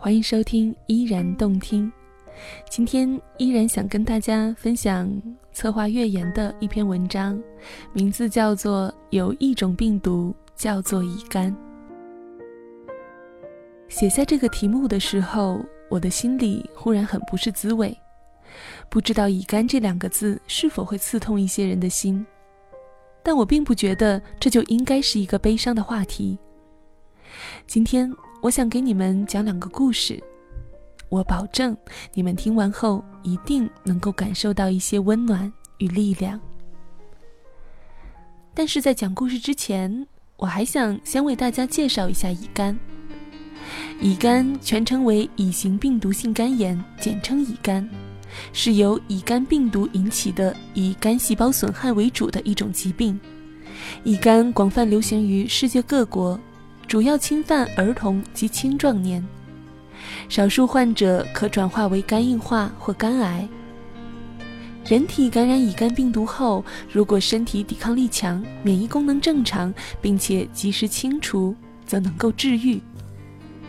欢迎收听《依然动听》。今天依然想跟大家分享策划月言的一篇文章，名字叫做《有一种病毒叫做乙肝》。写下这个题目的时候，我的心里忽然很不是滋味，不知道“乙肝”这两个字是否会刺痛一些人的心，但我并不觉得这就应该是一个悲伤的话题。今天。我想给你们讲两个故事，我保证你们听完后一定能够感受到一些温暖与力量。但是在讲故事之前，我还想先为大家介绍一下乙肝。乙肝全称为乙型病毒性肝炎，简称乙肝，是由乙肝病毒引起的以肝细胞损害为主的一种疾病。乙肝广泛流行于世界各国。主要侵犯儿童及青壮年，少数患者可转化为肝硬化或肝癌。人体感染乙肝病毒后，如果身体抵抗力强、免疫功能正常，并且及时清除，则能够治愈；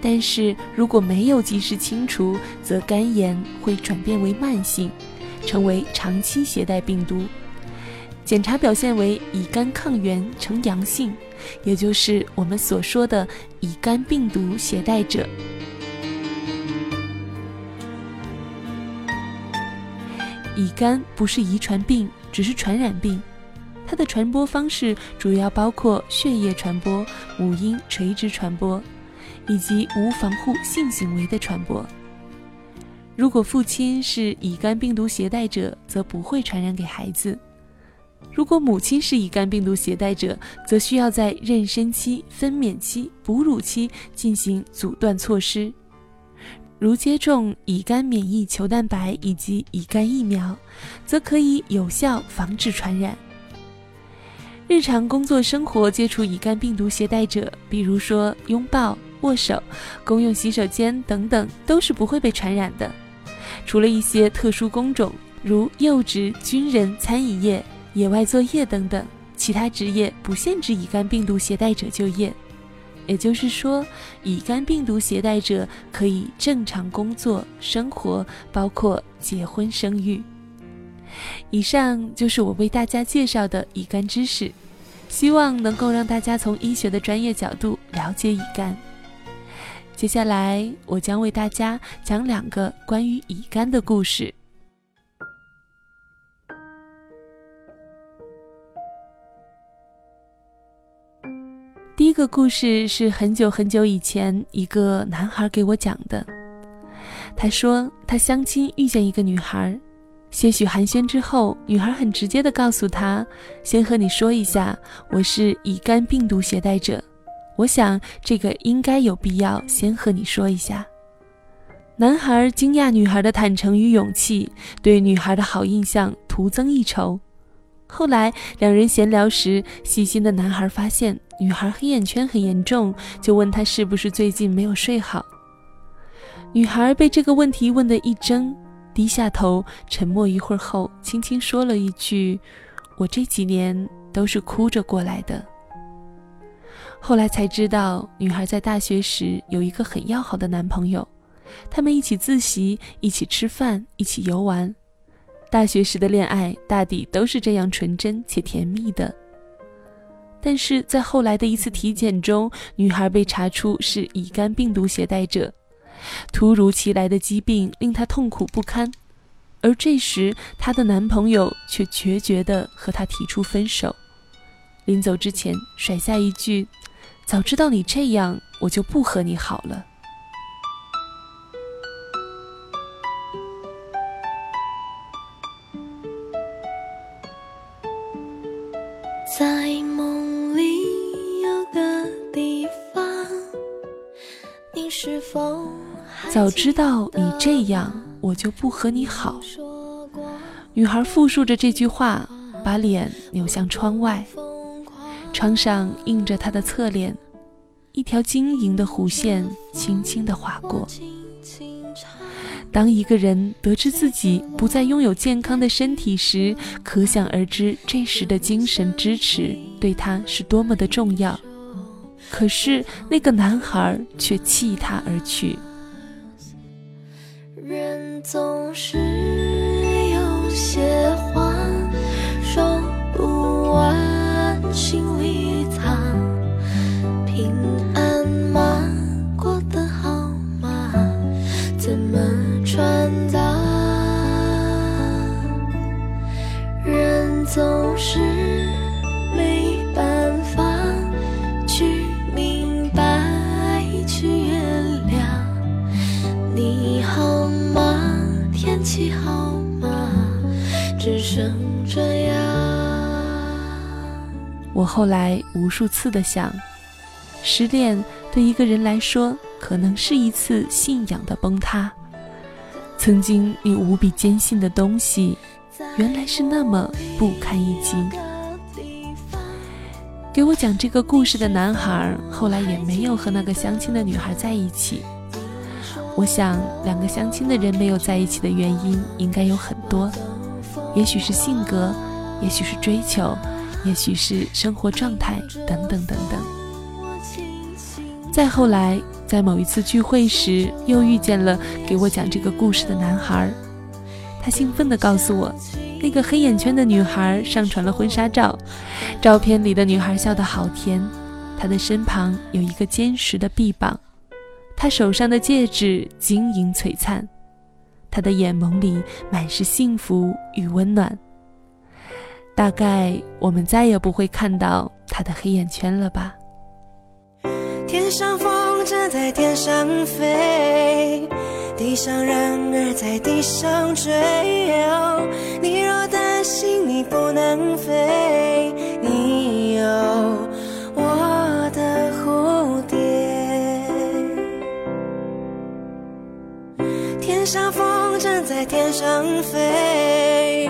但是如果没有及时清除，则肝炎会转变为慢性，成为长期携带病毒。检查表现为乙肝抗原呈阳性，也就是我们所说的乙肝病毒携带者。乙肝不是遗传病，只是传染病。它的传播方式主要包括血液传播、母婴垂直传播，以及无防护性行为的传播。如果父亲是乙肝病毒携带者，则不会传染给孩子。如果母亲是乙肝病毒携带者，则需要在妊娠期、分娩期、哺乳期进行阻断措施，如接种乙肝免疫球蛋白以及乙肝疫苗，则可以有效防止传染。日常工作生活接触乙肝病毒携带者，比如说拥抱、握手、公用洗手间等等，都是不会被传染的，除了一些特殊工种，如幼职、军人、餐饮业。野外作业等等，其他职业不限制乙肝病毒携带者就业，也就是说，乙肝病毒携带者可以正常工作、生活，包括结婚生育。以上就是我为大家介绍的乙肝知识，希望能够让大家从医学的专业角度了解乙肝。接下来，我将为大家讲两个关于乙肝的故事。一个故事是很久很久以前一个男孩给我讲的。他说他相亲遇见一个女孩，些许寒暄之后，女孩很直接的告诉他：“先和你说一下，我是乙肝病毒携带者。我想这个应该有必要先和你说一下。”男孩惊讶女孩的坦诚与勇气，对女孩的好印象徒增一筹。后来两人闲聊时，细心的男孩发现女孩黑眼圈很严重，就问她是不是最近没有睡好。女孩被这个问题问得一怔，低下头，沉默一会儿后，轻轻说了一句：“我这几年都是哭着过来的。”后来才知道，女孩在大学时有一个很要好的男朋友，他们一起自习，一起吃饭，一起游玩。大学时的恋爱大抵都是这样纯真且甜蜜的，但是在后来的一次体检中，女孩被查出是乙肝病毒携带者，突如其来的疾病令她痛苦不堪，而这时她的男朋友却决绝地和她提出分手，临走之前甩下一句：“早知道你这样，我就不和你好了。”在梦早知道你这样，我就不和你好。女孩复述着这句话，把脸扭向窗外，窗上映着她的侧脸，一条晶莹的弧线轻轻地划过。当一个人得知自己不再拥有健康的身体时，可想而知这时的精神支持对他是多么的重要。可是那个男孩却弃她而去。人总是后来无数次的想，失恋对一个人来说，可能是一次信仰的崩塌。曾经你无比坚信的东西，原来是那么不堪一击。给我讲这个故事的男孩，后来也没有和那个相亲的女孩在一起。我想，两个相亲的人没有在一起的原因应该有很多，也许是性格，也许是追求，也许是生活状态，等等等等。再后来，在某一次聚会时，又遇见了给我讲这个故事的男孩，他兴奋地告诉我，那个黑眼圈的女孩上传了婚纱照，照片里的女孩笑得好甜，她的身旁有一个坚实的臂膀。她手上的戒指晶莹璀璨，她的眼眸里满是幸福与温暖。大概我们再也不会看到他的黑眼圈了吧？天上风筝在天上飞，地上人儿在地上追。你若担心你不能飞，你有我的蝴蝶。天上风筝在天上飞，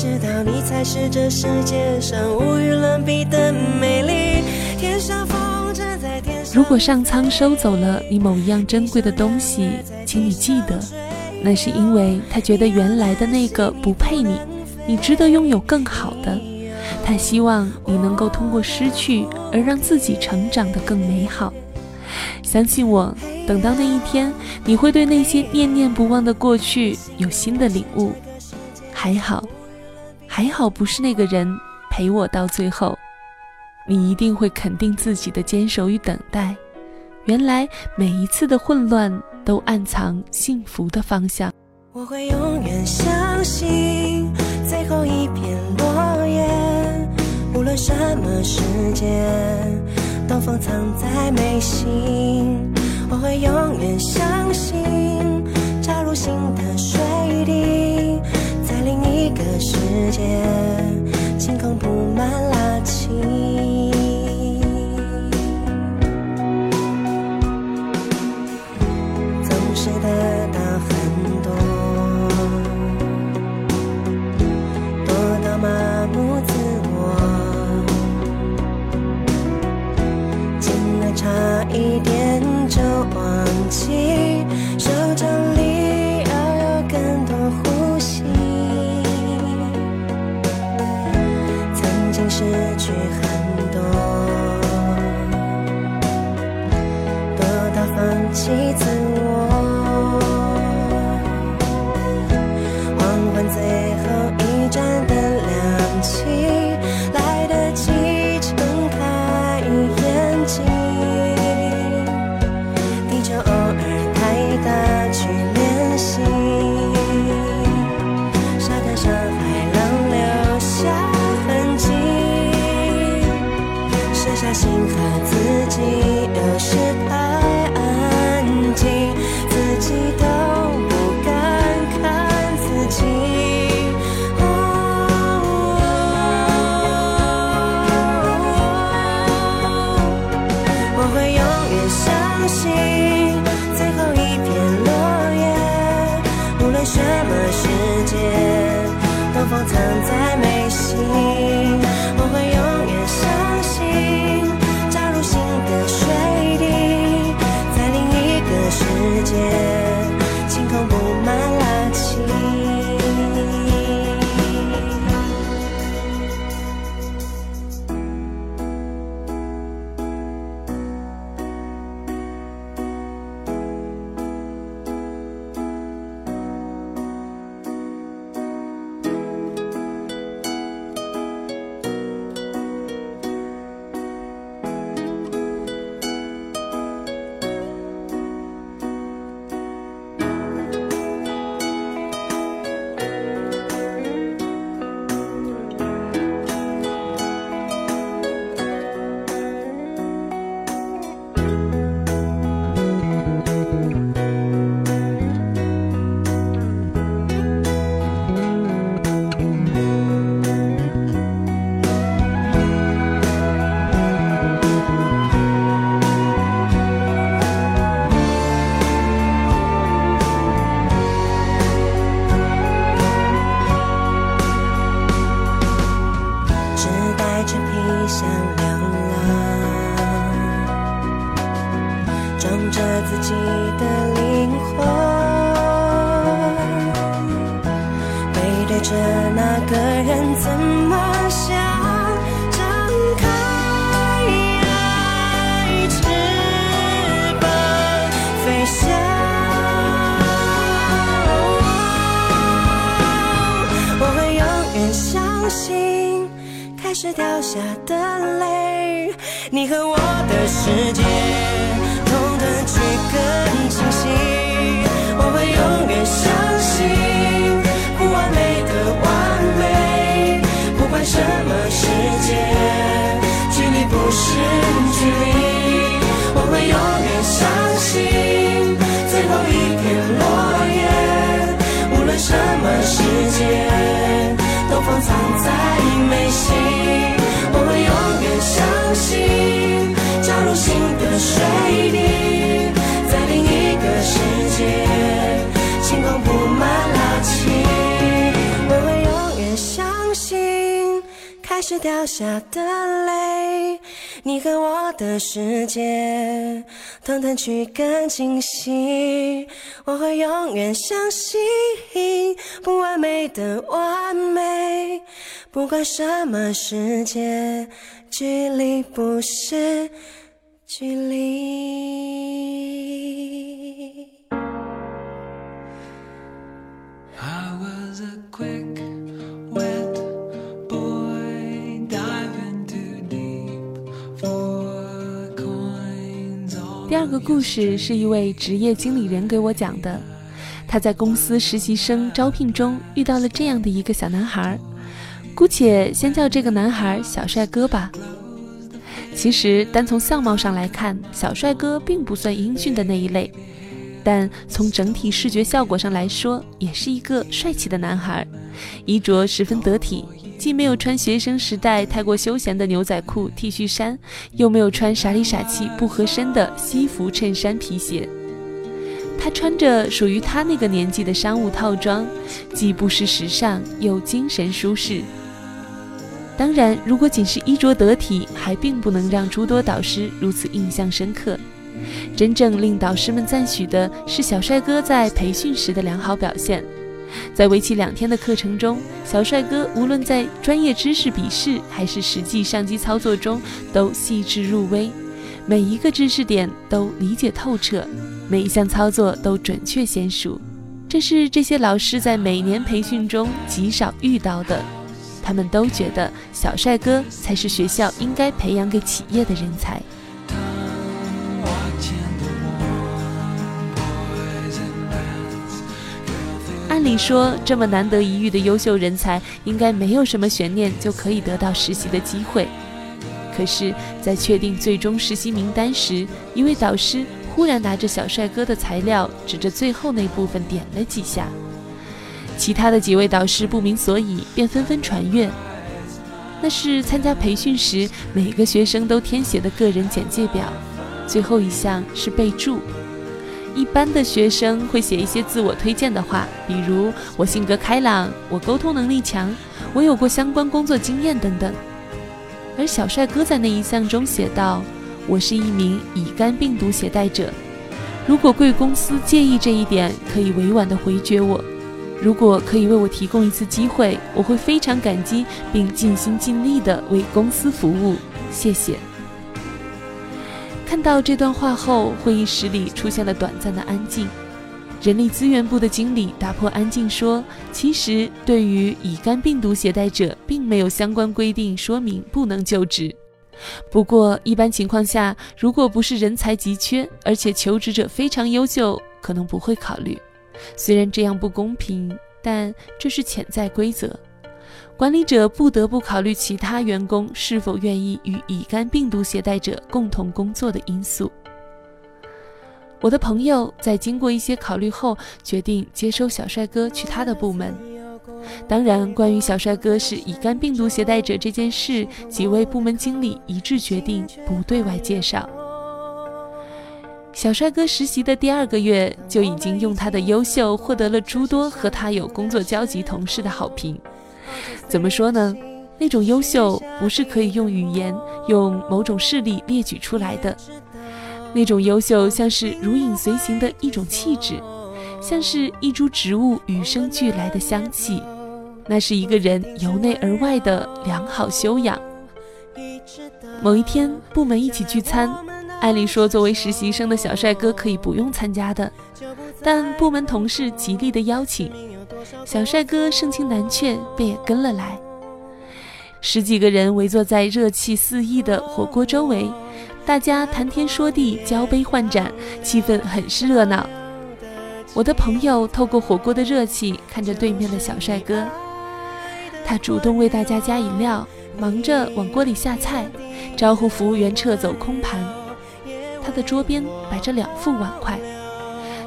知道你才是这世界上无与伦比的美丽。天上风筝在天。如果上苍收走了你某一样珍贵的东西，请你记得，那是因为他觉得原来的那个不配你，你值得拥有更好的。他希望你能够通过失去而让自己成长得更美好。相信我，等到那一天，你会对那些念念不忘的过去有新的领悟。还好，还好不是那个人陪我到最后。你一定会肯定自己的坚守与等待。原来每一次的混乱都暗藏幸福的方向。我会永远相信最后一片落叶，无论什么时间，都封藏在眉心。我会永远相信插入心的水，世界，晴空布满拉青。总是得到很多，多到麻木自我，竟然差一点就忘记，世界，同等去更清晰。我会永远相信，不完美的完美，不管什么世界，距离不是距离。我会永远相信，最后一片落叶，无论什么世界，都封藏在眉心。我会永远相信，入新的水滴，在另一个世界，星空布满拉起。我会永远相信，开始掉下的泪，你和我的世界，团团去更清晰。我会永远相信，不完美的完美，不管什么世界，距离不是距离。第二个故事是一位职业经理人给我讲的，他在公司实习生招聘中遇到了这样的一个小男孩，姑且先叫这个男孩小帅哥吧。其实单从相貌上来看，小帅哥并不算英俊的那一类，但从整体视觉效果上来说，也是一个帅气的男孩，衣着十分得体，既没有穿学生时代太过休闲的牛仔裤、T 恤衫，又没有穿傻里傻气不合身的西服、衬衫、皮鞋。他穿着属于他那个年纪的商务套装，既不失时尚，又精神舒适。当然，如果仅是衣着得体，还并不能让诸多导师如此印象深刻。真正令导师们赞许的是小帅哥在培训时的良好表现。在为期两天的课程中，小帅哥无论在专业知识笔试还是实际上机操作中，都细致入微，每一个知识点都理解透彻，每一项操作都准确娴熟。这是这些老师在每年培训中极少遇到的。他们都觉得小帅哥才是学校应该培养给企业的人才。按理说，这么难得一遇的优秀人才，应该没有什么悬念就可以得到实习的机会。可是，在确定最终实习名单时，一位导师忽然拿着小帅哥的材料，指着最后那部分点了几下。其他的几位导师不明所以，便纷纷传阅。那是参加培训时每个学生都填写的个人简介表，最后一项是备注。一般的学生会写一些自我推荐的话，比如我性格开朗，我沟通能力强，我有过相关工作经验等等。而小帅哥在那一项中写道：“我是一名乙肝病毒携带者，如果贵公司介意这一点，可以委婉地回绝我。如果可以为我提供一次机会，我会非常感激，并尽心尽力地为公司服务。谢谢。”看到这段话后，会议室里出现了短暂的安静。人力资源部的经理打破安静说：“其实，对于乙肝病毒携带者，并没有相关规定说明不能就职。不过，一般情况下，如果不是人才急缺，而且求职者非常优秀，可能不会考虑。虽然这样不公平，但这是潜在规则。管理者不得不考虑其他员工是否愿意与乙肝病毒携带者共同工作的因素。”我的朋友在经过一些考虑后，决定接收小帅哥去他的部门。当然，关于小帅哥是乙肝病毒携带者这件事，几位部门经理一致决定不对外介绍。小帅哥实习的第二个月，就已经用他的优秀获得了诸多和他有工作交集同事的好评。怎么说呢？那种优秀不是可以用语言、用某种事例列举出来的。那种优秀像是如影随形的一种气质，像是一株植物与生俱来的香气。那是一个人由内而外的良好修养。某一天，部门一起聚餐，按理说作为实习生的小帅哥可以不用参加的，但部门同事极力的邀请，小帅哥盛情难却，便也跟了来。十几个人围坐在热气四溢的火锅周围，大家谈天说地，交杯换盏，气氛很是热闹。我的朋友透过火锅的热气，看着对面的小帅哥。他主动为大家加饮料，忙着往锅里下菜，招呼服务员撤走空盘。他的桌边摆着两副碗筷，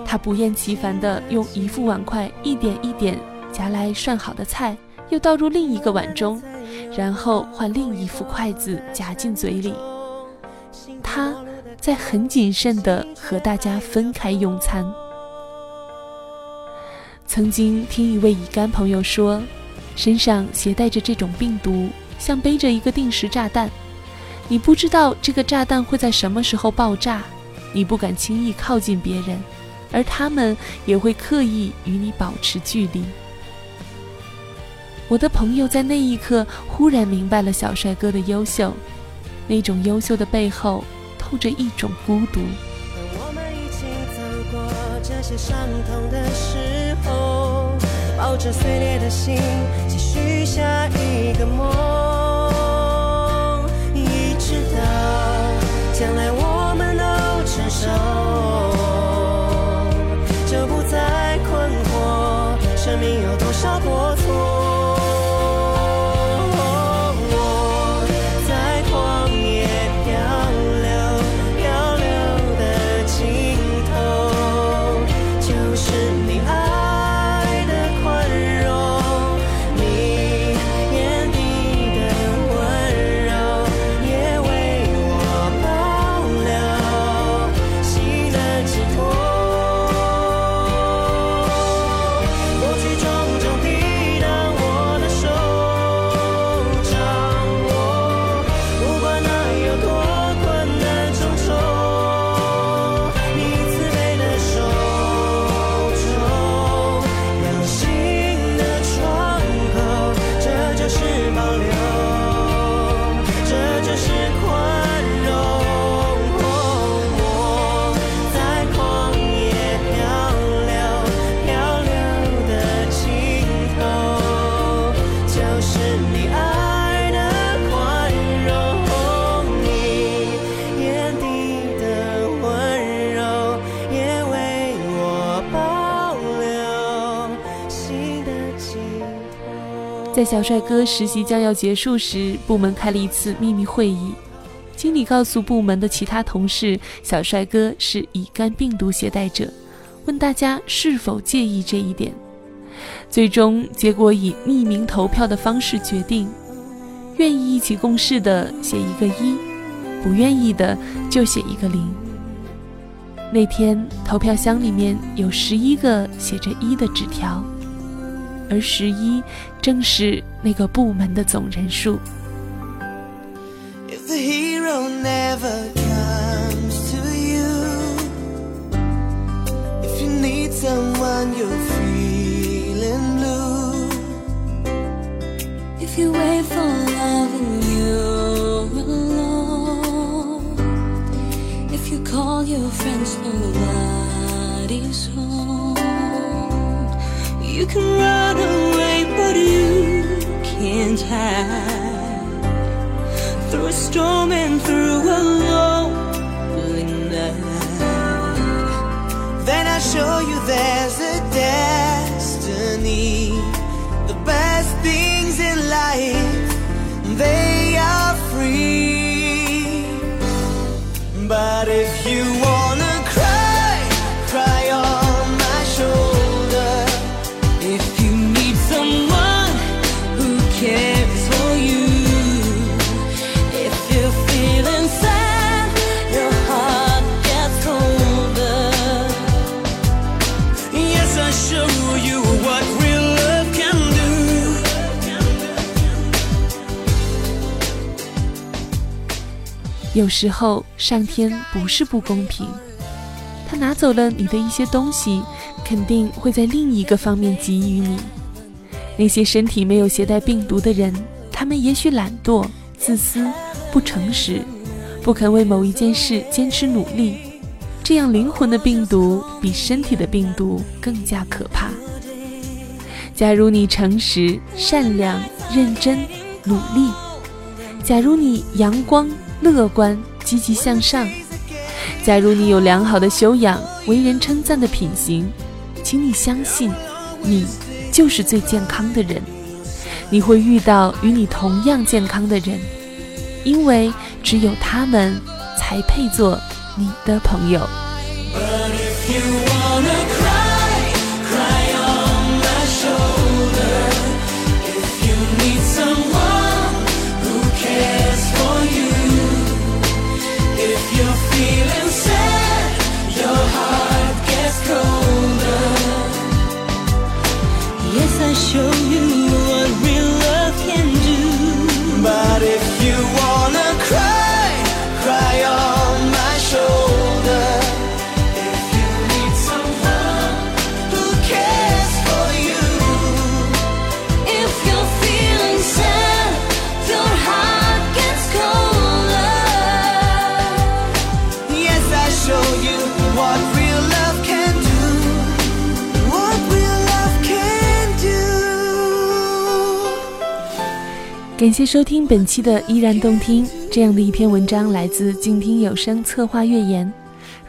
他不厌其烦地用一副碗筷一点一点夹来涮好的菜，又倒入另一个碗中，然后换另一副筷子夹进嘴里。他在很谨慎地和大家分开用餐。曾经听一位乙肝朋友说。身上携带着这种病毒，像背着一个定时炸弹。你不知道这个炸弹会在什么时候爆炸，你不敢轻易靠近别人，而他们也会刻意与你保持距离。我的朋友在那一刻忽然明白了小帅哥的优秀，那种优秀的背后透着一种孤独。抱着碎裂的心，继续下一个梦，将来我在小帅哥实习将要结束时，部门开了一次秘密会议。经理告诉部门的其他同事，小帅哥是乙肝病毒携带者，问大家是否介意这一点。最终结果以匿名投票的方式决定：愿意一起共事的写一个一，不愿意的就写一个零。那天投票箱里面有十一个写着一的纸条。而十一正是那个部门的总人数。If the hero never if you wanna 有时候上天不是不公平，他拿走了你的一些东西，肯定会在另一个方面给予你。那些身体没有携带病毒的人，他们也许懒惰、自私、不诚实，不肯为某一件事坚持努力。这样灵魂的病毒比身体的病毒更加可怕。假如你诚实、善良、认真、努力；假如你阳光、乐观、积极向上；假如你有良好的修养、为人称赞的品行，请你相信，你就是最健康的人。你会遇到与你同样健康的人，因为只有他们才配做你的朋友。But if you wanna 感谢收听本期的依然动听。这样的一篇文章来自静听有声策划月言。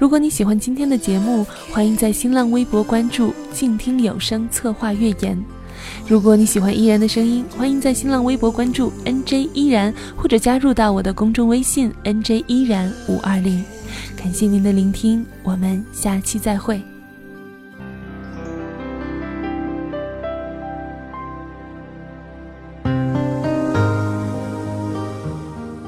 如果你喜欢今天的节目，欢迎在新浪微博关注“静听有声策划月言”。如果你喜欢依然的声音，欢迎在新浪微博关注 “nj 依然”或者加入到我的公众微信 “nj 依然五二零”。感谢您的聆听，我们下期再会。